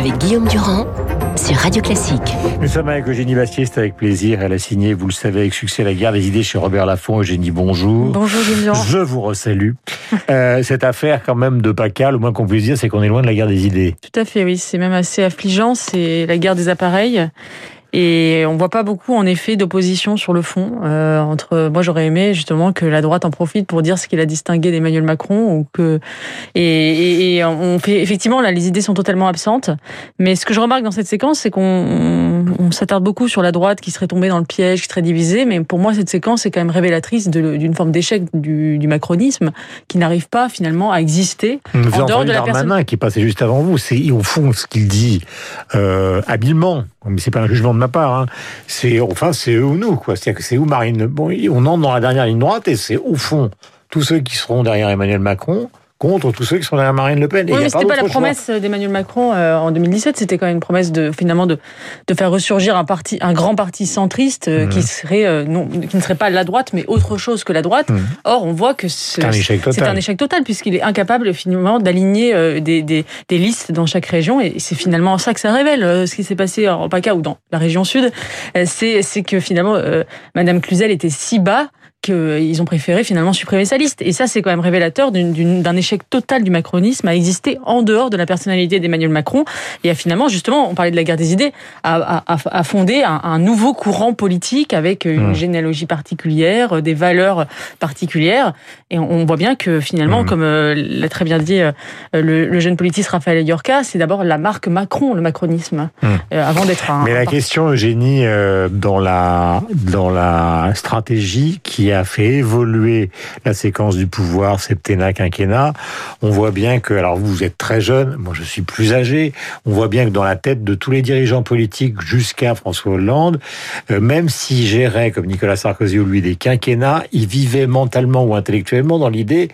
avec Guillaume Durand sur Radio Classique. Nous sommes avec Eugénie Bastier, c'est avec plaisir. Elle a signé, vous le savez, avec succès La guerre des idées chez Robert Laffont. Eugénie, bonjour. Bonjour Guillaume Durand. Je vous resalue. euh, cette affaire quand même de PACA, le moins qu'on puisse dire, c'est qu'on est loin de la guerre des idées. Tout à fait, oui. C'est même assez affligeant. C'est la guerre des appareils. Et on voit pas beaucoup, en effet, d'opposition sur le fond. Euh, entre, moi, j'aurais aimé justement que la droite en profite pour dire ce qu'il a distingué d'Emmanuel Macron, ou que et, et, et, on fait effectivement là, les idées sont totalement absentes. Mais ce que je remarque dans cette séquence, c'est qu'on on, s'attarde beaucoup sur la droite qui serait tombée dans le piège, qui serait divisée. Mais pour moi, cette séquence est quand même révélatrice d'une forme d'échec du, du, macronisme qui n'arrive pas finalement à exister en dehors de la personne qui passait juste avant vous. C'est au fond ce qu'il dit euh, habilement mais c'est pas un jugement de ma part. Hein. C'est enfin c'est eux ou nous quoi. C'est-à-dire que c'est où Marine. Bon, on entre dans la dernière ligne droite et c'est au fond tous ceux qui seront derrière Emmanuel Macron contre tous ceux qui sont derrière Marine Le Pen. oui, mais c'était pas, pas la promesse d'Emmanuel Macron euh, en 2017. C'était quand même une promesse de finalement de de faire ressurgir un parti, un grand parti centriste euh, qui serait euh, non, qui ne serait pas la droite, mais autre chose que la droite. Mmh. Or, on voit que c'est un échec total. C'est un échec total puisqu'il est incapable finalement d'aligner des, des, des listes dans chaque région. Et c'est finalement ça que ça révèle. ce qui s'est passé en PACA ou dans la région sud, c'est c'est que finalement Madame Cluzel était si bas qu'ils ont préféré finalement supprimer sa liste. Et ça, c'est quand même révélateur d'un échec total du macronisme à exister en dehors de la personnalité d'Emmanuel Macron et à finalement, justement, on parlait de la guerre des idées, à, à, à fonder un, un, nouveau courant politique avec une mmh. généalogie particulière, des valeurs particulières. Et on, voit bien que finalement, mmh. comme euh, l'a très bien dit euh, le, le, jeune politiste Raphaël Yorka, c'est d'abord la marque Macron, le macronisme, mmh. euh, avant d'être un... Mais la question, Eugénie, dans la, dans la stratégie qui a fait évoluer la séquence du pouvoir septennat quinquennat, on voit bien que, alors vous, êtes très jeune, moi je suis plus âgé, on voit bien que dans la tête de tous les dirigeants politiques jusqu'à François Hollande, euh, même s'ils géraient comme Nicolas Sarkozy ou lui des quinquennats, ils vivaient mentalement ou intellectuellement dans l'idée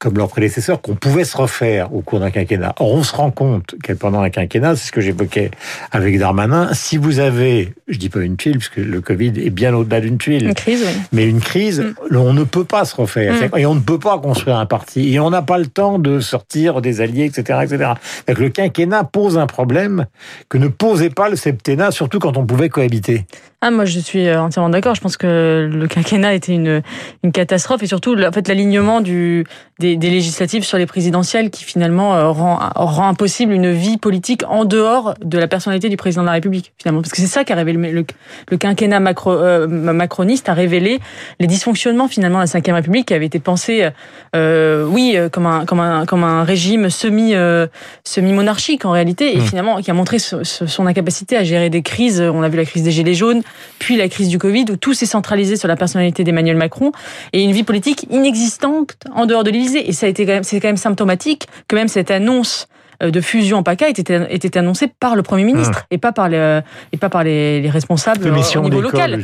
comme leurs prédécesseurs, qu'on pouvait se refaire au cours d'un quinquennat. Or, on se rend compte que pendant un quinquennat, c'est ce que j'évoquais avec Darmanin, si vous avez, je dis pas une tuile, parce que le Covid est bien au-delà d'une tuile. Une crise, oui. Mais une crise, mm. on ne peut pas se refaire. Mm. Et on ne peut pas construire un parti. Et on n'a pas le temps de sortir des alliés, etc., etc. Donc, le quinquennat pose un problème que ne posait pas le septennat, surtout quand on pouvait cohabiter. Ah, moi, je suis euh, entièrement d'accord. Je pense que le quinquennat était une, une catastrophe et surtout, en fait, l'alignement du, des, des, législatives sur les présidentielles qui finalement euh, rend, rend impossible une vie politique en dehors de la personnalité du président de la République, finalement. Parce que c'est ça qui a révélé le, le quinquennat macro, euh, macroniste a révélé les dysfonctionnements finalement de la Ve République qui avait été pensé, euh, oui, comme un, comme un, comme un régime semi, semi monarchique en réalité, et mmh. finalement qui a montré son incapacité à gérer des crises. On a vu la crise des gilets jaunes puis la crise du Covid, où tout s'est centralisé sur la personnalité d'Emmanuel Macron et une vie politique inexistante en dehors de l'Élysée. Et ça a été quand même, c'est quand même symptomatique que même cette annonce euh, de fusion en PACA était, était annoncée par le Premier ministre ah. et pas par, les, et pas par les, les responsables au niveau local.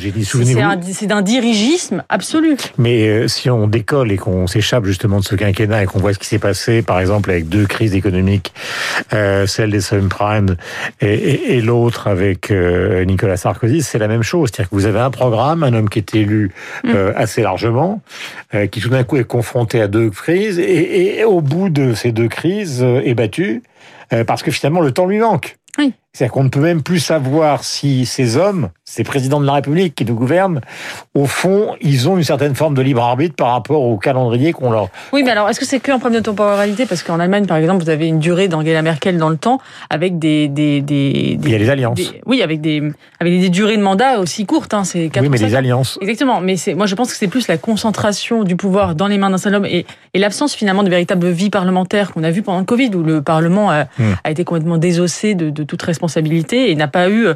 C'est d'un dirigisme absolu. Mais euh, si on décolle et qu'on s'échappe justement de ce quinquennat et qu'on voit ce qui s'est passé, par exemple, avec deux crises économiques, euh, celle des subprimes et, et, et l'autre avec euh, Nicolas Sarkozy, c'est la même chose. C'est-à-dire que vous avez un programme, un homme qui est élu mm. assez largement, qui tout d'un coup est confronté à deux crises et, et au bout de ces deux crises est battu euh, parce que finalement le temps lui manque. Oui. C'est-à-dire qu'on ne peut même plus savoir si ces hommes, ces présidents de la République qui nous gouvernent, au fond, ils ont une certaine forme de libre arbitre par rapport au calendrier qu'on leur... Oui, mais alors, est-ce que c'est qu'un problème de temporalité? Parce qu'en Allemagne, par exemple, vous avez une durée d'Angela Merkel dans le temps avec des... des, des, Il y a les alliances. oui, avec des, avec des durées de mandat aussi courtes. Hein, c'est oui, mais les alliances. Exactement. Mais moi, je pense que c'est plus la concentration du pouvoir dans les mains d'un seul homme et, et l'absence finalement de véritable vie parlementaire qu'on a vu pendant le Covid, où le Parlement a, hmm. a été complètement désossé de, de toute responsabilité responsabilité et n'a pas eu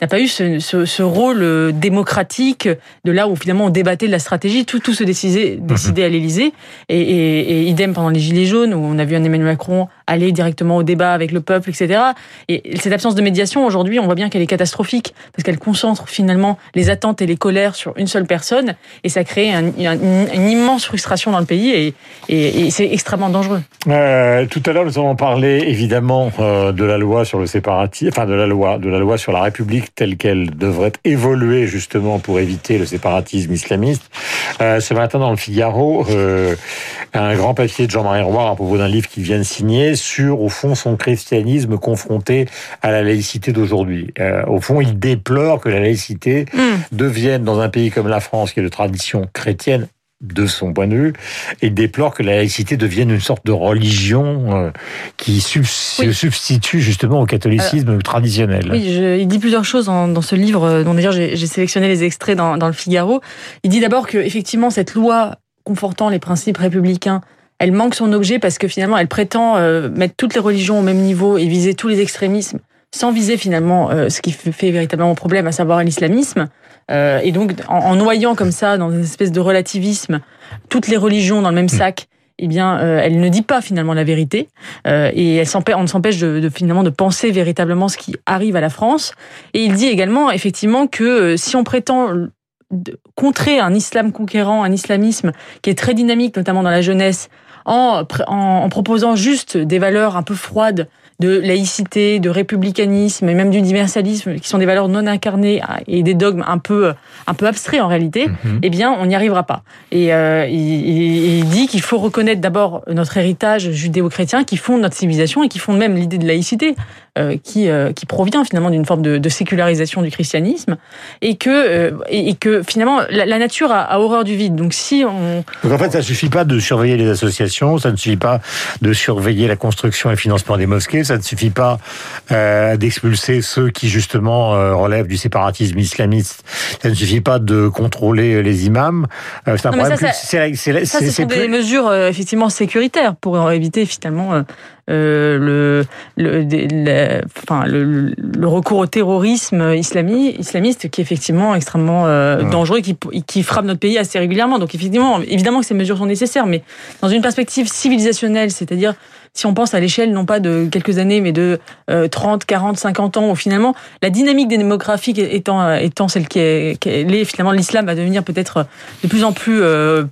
n'a pas eu ce, ce, ce, rôle euh, démocratique de là où finalement on débattait de la stratégie, tout tout se décidait, décidait à l'Élysée. Et, et, et, idem pendant les gilets jaunes où on a vu un Emmanuel Macron aller directement au débat avec le peuple, etc. Et cette absence de médiation aujourd'hui, on voit bien qu'elle est catastrophique parce qu'elle concentre finalement les attentes et les colères sur une seule personne et ça crée un, une, immense frustration dans le pays et, c'est extrêmement dangereux. Euh, tout à l'heure, nous avons parlé évidemment euh, de la loi sur le séparatisme, enfin de la loi, de la loi sur la République telle qu'elle devrait évoluer justement pour éviter le séparatisme islamiste. Euh, ce matin dans le Figaro, un grand papier de Jean-Marie Roy à propos d'un livre qu'il vient de signer sur, au fond, son christianisme confronté à la laïcité d'aujourd'hui. Euh, au fond, il déplore que la laïcité mm. devienne, dans un pays comme la France, qui est de tradition chrétienne, de son point de vue, et déplore que la laïcité devienne une sorte de religion euh, qui se substitue justement au catholicisme traditionnel. Oui, il dit plusieurs choses dans, ce livre, euh, dont d'ailleurs j'ai sélectionné les extraits dans, dans le Figaro. Il dit d'abord que effectivement cette loi confortant les principes républicains elle manque son objet parce que finalement elle prétend euh, mettre toutes les religions au même niveau et viser tous les extrémismes sans viser finalement ce qui fait véritablement problème, à savoir l'islamisme. Euh, et donc, en, noyant comme ça, dans une espèce de relativisme, toutes les religions dans le même sac, eh bien, euh, elle ne dit pas finalement la vérité, euh, et elle on s'empêche de, de, finalement de penser véritablement ce qui arrive à la France. Et il dit également effectivement que si on prétend contrer un islam conquérant, un islamisme qui est très dynamique, notamment dans la jeunesse, en, en proposant juste des valeurs un peu froides de laïcité, de républicanisme et même d'universalisme, qui sont des valeurs non incarnées et des dogmes un peu un peu abstraits en réalité, mhm. eh bien, on n'y arrivera pas. Et euh, il, dit qu'il faut reconnaître d'abord notre héritage judéo-chrétien qui fonde notre civilisation et qui fonde même l'idée de laïcité. Euh, qui, euh, qui provient finalement d'une forme de, de, sécularisation du christianisme et que, et, que finalement la, nature a, a, horreur du vide. Donc si on... Donc en fait ça suffit pas de surveiller les associations, ça ne suffit pas de surveiller la construction et le financement des mosquées, ça ne suffit pas euh, d'expulser ceux qui justement relèvent du séparatisme islamiste, ça ne suffit pas de contrôler les imams. c'est un problème ça, c'est, ça, ce sont des mesures effectivement sécuritaires pour éviter finalement euh, le, le, enfin, le, le, recours au terrorisme islamiste qui est effectivement extrêmement euh, dangereux et qui, qui frappe notre pays assez régulièrement. Donc effectivement, évidemment que ces mesures sont nécessaires, mais dans une perspective civilisationnelle, c'est-à-dire si on pense à l'échelle non pas de quelques années, mais de 30, 40, 50 ans, où finalement la dynamique des démographiques étant, étant celle qui est, qui est finalement l'islam va devenir peut-être de plus en plus euh,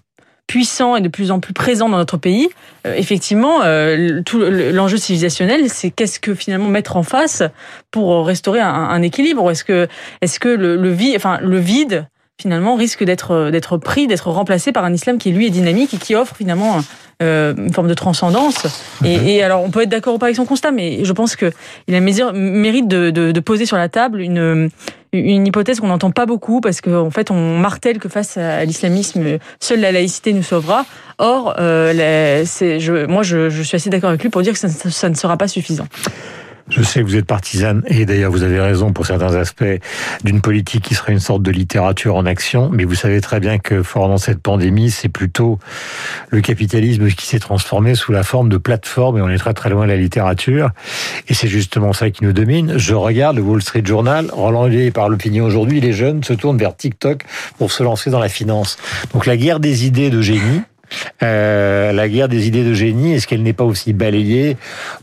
puissant et de plus en plus présent dans notre pays, euh, effectivement, euh, tout l'enjeu civilisationnel, c'est qu'est-ce que finalement mettre en face pour restaurer un, un équilibre. Est-ce que, est-ce que le, le vide, enfin le vide, finalement, risque d'être d'être pris, d'être remplacé par un islam qui lui est dynamique et qui offre finalement euh, une forme de transcendance. Et, mhm. et, alors, on peut être d'accord ou pas avec son constat, mais je pense que il a mérite de, de, de poser sur la table une une hypothèse qu'on n'entend pas beaucoup parce qu'en en fait on martèle que face à l'islamisme seule la laïcité nous sauvera. Or, euh, moi je, suis assez d'accord avec lui pour dire que ça ne sera pas suffisant. Je sais que vous êtes partisane, et d'ailleurs vous avez raison pour certains aspects, d'une politique qui serait une sorte de littérature en action, mais vous savez très bien que dans cette pandémie, c'est plutôt le capitalisme qui s'est transformé sous la forme de plateforme, et on est très très loin de la littérature, et c'est justement ça qui nous domine. Je regarde le Wall Street Journal, relayé par l'opinion aujourd'hui, les jeunes se tournent vers TikTok pour se lancer dans la finance. Donc la guerre des idées de génie, euh, la guerre des idées de génie, est-ce qu'elle n'est pas aussi balayée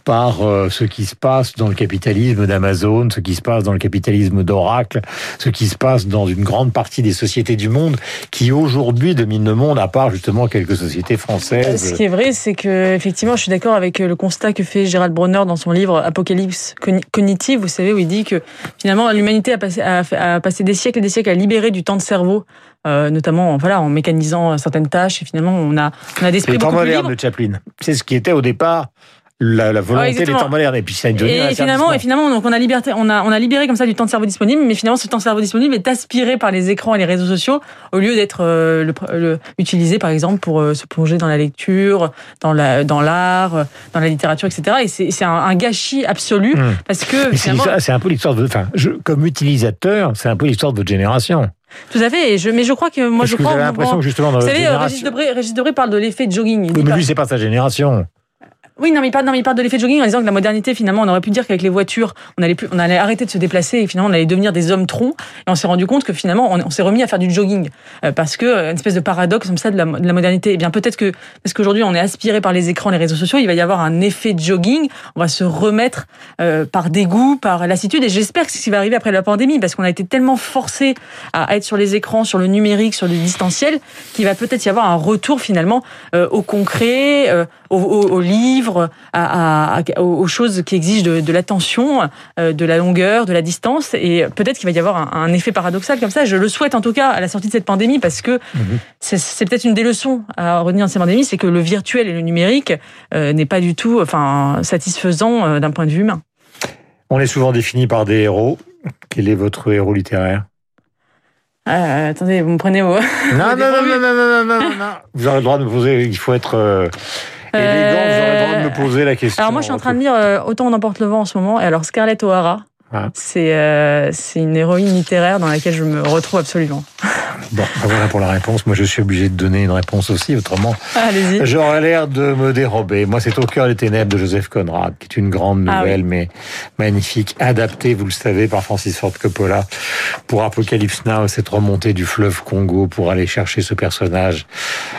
par euh, ce qui se passe dans le capitalisme d'Amazon, ce qui se passe dans le capitalisme d'Oracle, ce qui se passe dans une grande partie des sociétés du monde qui aujourd'hui dominent le monde, à part justement quelques sociétés françaises? Ce qui est vrai, c'est que effectivement, je suis d'accord avec le constat que fait Gérald Bronner dans son livre Apocalypse cognitive, vous savez, où il dit que finalement l'humanité a passé des siècles et des siècles à libérer du temps de cerveau euh, notamment voilà, en mécanisant certaines tâches. Et finalement, on a, on a des esprits beaucoup plus libres. de Chaplin. C'est ce qui était au départ la, la volonté des temps modernes et puis ça et finalement et finalement donc on a liberté on a on a libéré comme ça du temps de cerveau disponible mais finalement ce temps de cerveau disponible est aspiré par les écrans et les réseaux sociaux au lieu d'être euh, le, utilisé par exemple pour euh, se plonger dans la lecture dans la dans l'art dans la littérature etc et c'est c'est un, gâchis absolu hmm. parce que c'est un peu l'histoire de enfin je, comme utilisateur c'est un peu l'histoire de votre génération tout à fait. je, mais je crois que moi, je crois. Vous avez l'impression que justement dans vous savez, génération... Régis Debré, Régis Debré parle de l'effet de jogging. Il mais lui, c'est pas sa génération. Oui, non, mais il parle, non, mais il parle de l'effet jogging en disant que la modernité, finalement, on aurait pu dire qu'avec les voitures, on allait plus, on allait arrêter de se déplacer et finalement, on allait devenir des hommes troncs. Et on s'est rendu compte que finalement, on, s'est remis à faire du jogging euh, parce que euh, une espèce de paradoxe comme ça de la, de la modernité. Eh bien, peut-être que parce qu'aujourd'hui, on est aspiré par les écrans, les réseaux sociaux, il va y avoir un effet jogging. On va se remettre euh, par dégoût, par lassitude. Et j'espère que c'est ce qui va arriver après la pandémie parce qu'on a été tellement forcé à être sur les écrans, sur le numérique, sur le distanciel, qu'il va peut-être y avoir un retour finalement au concret, au, au livre à, aux choses qui exigent de, l'attention, de la longueur, de la distance. Et peut-être qu'il va y avoir un, effet paradoxal comme ça. Je le souhaite en tout cas à la sortie de cette pandémie parce que mhm. c'est peut-être une des leçons à retenir de cette pandémie, c'est que le virtuel et le numérique n'est pas du tout enfin, satisfaisant d'un point de vue humain. On est souvent défini par des héros. Quel est votre héros littéraire? Euh, attendez, vous me prenez au. Non, non, non, non, non, non, non, non, Vous aurez le droit de me poser. Il faut être euh, élégant. Vous aurez le droit de me poser la question. Alors moi, je suis en train de lire euh, Autant on emporte le vent en ce moment. Et alors Scarlett O'Hara, ah. c'est c'est une héroïne littéraire dans laquelle je me retrouve absolument. Bon, ben voilà pour la réponse. Moi, je suis obligé de donner une réponse aussi, autrement. J'aurais l'air de me dérober. Moi, c'est Au cœur des ténèbres de Joseph Conrad, qui est une grande ah nouvelle, mais magnifique, adaptée, vous le savez, par Francis Ford Coppola pour Apocalypse Now, cette remontée du fleuve Congo pour aller chercher ce personnage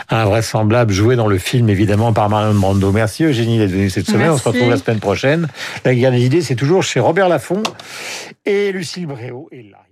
invraisemblable, joué dans le film, évidemment, par Marion Brando. Merci Eugénie d'être venue cette semaine. On se retrouve la semaine prochaine. La guerre des idées, c'est toujours chez Robert Laffont et Lucille Bréau est là.